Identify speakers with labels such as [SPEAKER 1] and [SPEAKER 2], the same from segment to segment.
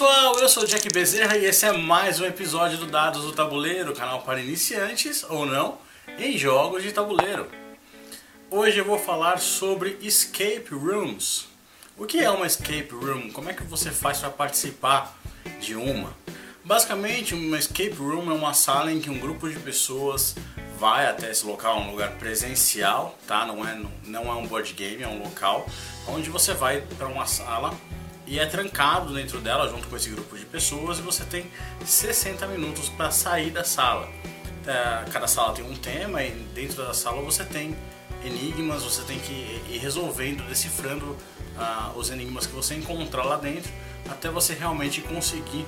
[SPEAKER 1] pessoal, eu sou o Jack Bezerra e esse é mais um episódio do Dados do Tabuleiro, canal para iniciantes ou não em jogos de tabuleiro. Hoje eu vou falar sobre escape rooms. O que é uma escape room? Como é que você faz para participar de uma? Basicamente, uma escape room é uma sala em que um grupo de pessoas vai até esse local, um lugar presencial, tá? Não é, não é um board game, é um local onde você vai para uma sala e é trancado dentro dela junto com esse grupo de pessoas e você tem 60 minutos para sair da sala. É, cada sala tem um tema e dentro da sala você tem enigmas, você tem que ir resolvendo, decifrando uh, os enigmas que você encontrar lá dentro até você realmente conseguir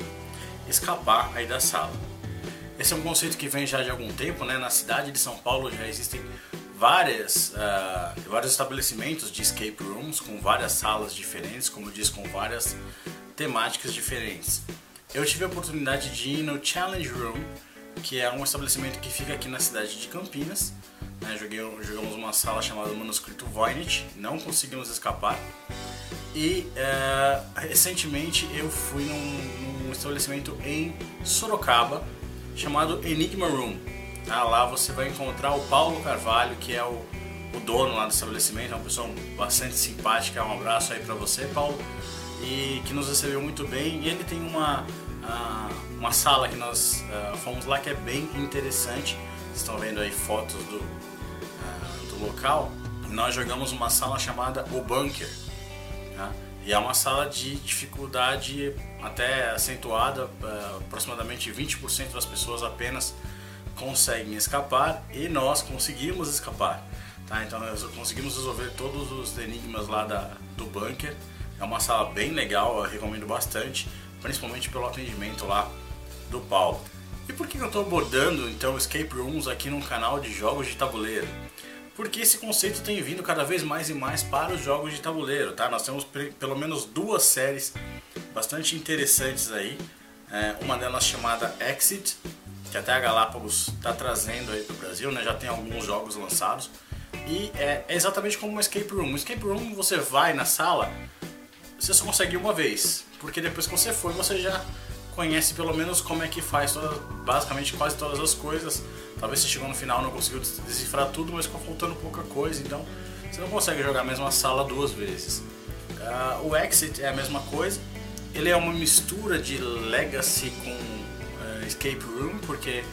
[SPEAKER 1] escapar aí da sala. Esse é um conceito que vem já de algum tempo, né? Na cidade de São Paulo já existem várias, uh, vários estabelecimentos de escape rooms com várias salas diferentes, como disse, com várias temáticas diferentes. Eu tive a oportunidade de ir no Challenge Room, que é um estabelecimento que fica aqui na cidade de Campinas. Né? Joguei, jogamos uma sala chamada Manuscrito Voynich, não conseguimos escapar. E uh, recentemente eu fui num, num estabelecimento em Sorocaba chamado Enigma Room ah, lá você vai encontrar o Paulo Carvalho, que é o, o dono lá do estabelecimento, é uma pessoa bastante simpática. Um abraço aí para você, Paulo, e que nos recebeu muito bem. E ele tem uma, uh, uma sala que nós uh, fomos lá que é bem interessante. Vocês estão vendo aí fotos do, uh, do local. Nós jogamos uma sala chamada O Bunker. Tá? E é uma sala de dificuldade até acentuada, aproximadamente 20% das pessoas apenas conseguem escapar e nós conseguimos escapar. Tá? Então nós conseguimos resolver todos os enigmas lá da, do bunker. É uma sala bem legal, eu recomendo bastante, principalmente pelo atendimento lá do Paulo. E por que eu estou abordando então escape rooms aqui no canal de jogos de tabuleiro? Porque esse conceito tem vindo cada vez mais e mais para os jogos de tabuleiro, tá? Nós temos pelo menos duas séries bastante interessantes aí. É, uma delas chamada Exit, que até a Galápagos está trazendo aí para o Brasil, né? já tem alguns jogos lançados. E é, é, exatamente como uma escape room. Um escape room você vai na sala, você só consegue uma vez, porque depois que você for, você já conhece pelo menos como é que faz toda, basicamente quase todas as coisas. Talvez você chegou no final não conseguiu decifrar tudo, mas ficou faltando pouca coisa, então você não consegue jogar a mesma sala duas vezes. Uh, o Exit é a mesma coisa, ele é uma mistura de Legacy com escape room, porque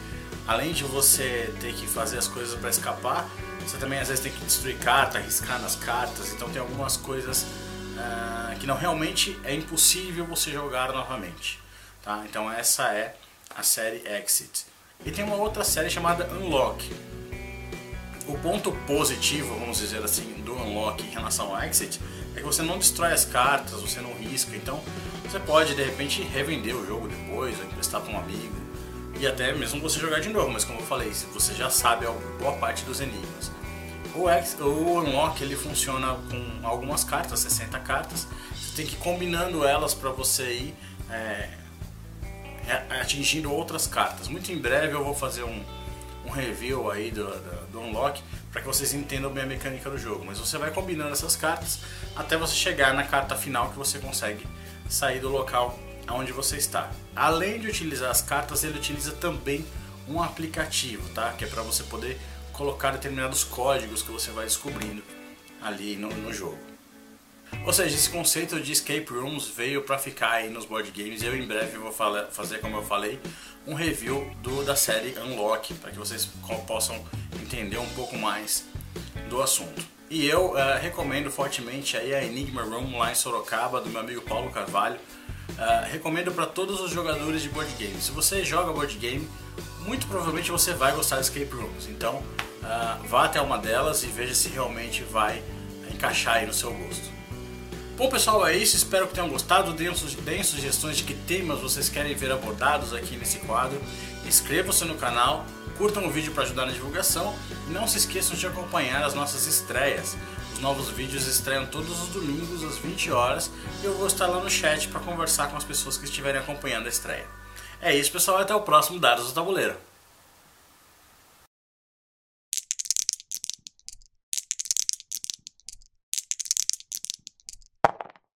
[SPEAKER 1] além de você ter que fazer as coisas para escapar, você também às vezes tem que destruir carta, arriscar nas cartas, então tem algumas coisas uh, que não realmente é impossível você jogar novamente. Tá? Então essa é a série Exit. E tem uma outra série chamada Unlock. O ponto positivo, vamos dizer assim, do Unlock em relação ao Exit é que você não destrói as cartas, você não risca, então você pode de repente revender o jogo depois, ou emprestar para um amigo, e até mesmo você jogar de novo, mas como eu falei, você já sabe boa parte dos enigmas. O, o Unlock ele funciona com algumas cartas, 60 cartas, você tem que ir combinando elas para você ir é, atingindo outras cartas. Muito em breve eu vou fazer um, um review aí do, do, do Unlock para que vocês entendam bem a mecânica do jogo, mas você vai combinando essas cartas até você chegar na carta final que você consegue sair do local onde você está. Além de utilizar as cartas, ele utiliza também um aplicativo, tá? Que é para você poder colocar determinados códigos que você vai descobrindo ali no, no jogo. Ou seja, esse conceito de escape rooms veio para ficar aí nos board games. Eu em breve vou falar, fazer, como eu falei, um review do, da série Unlock, para que vocês possam entender um pouco mais do assunto. E eu uh, recomendo fortemente aí a Enigma Room lá em Sorocaba, do meu amigo Paulo Carvalho. Uh, recomendo para todos os jogadores de board game. Se você joga board game, muito provavelmente você vai gostar de escape rooms. Então, uh, vá até uma delas e veja se realmente vai encaixar aí no seu gosto. Bom pessoal, é isso. Espero que tenham gostado. Deem, sugestões de que temas vocês querem ver abordados aqui nesse quadro. Inscrevam-se no canal curtam o vídeo para ajudar na divulgação e não se esqueçam de acompanhar as nossas estreias. Os novos vídeos estreiam todos os domingos às 20 horas e eu vou estar lá no chat para conversar com as pessoas que estiverem acompanhando a estreia. É isso pessoal, até o próximo Dados do Tabuleiro.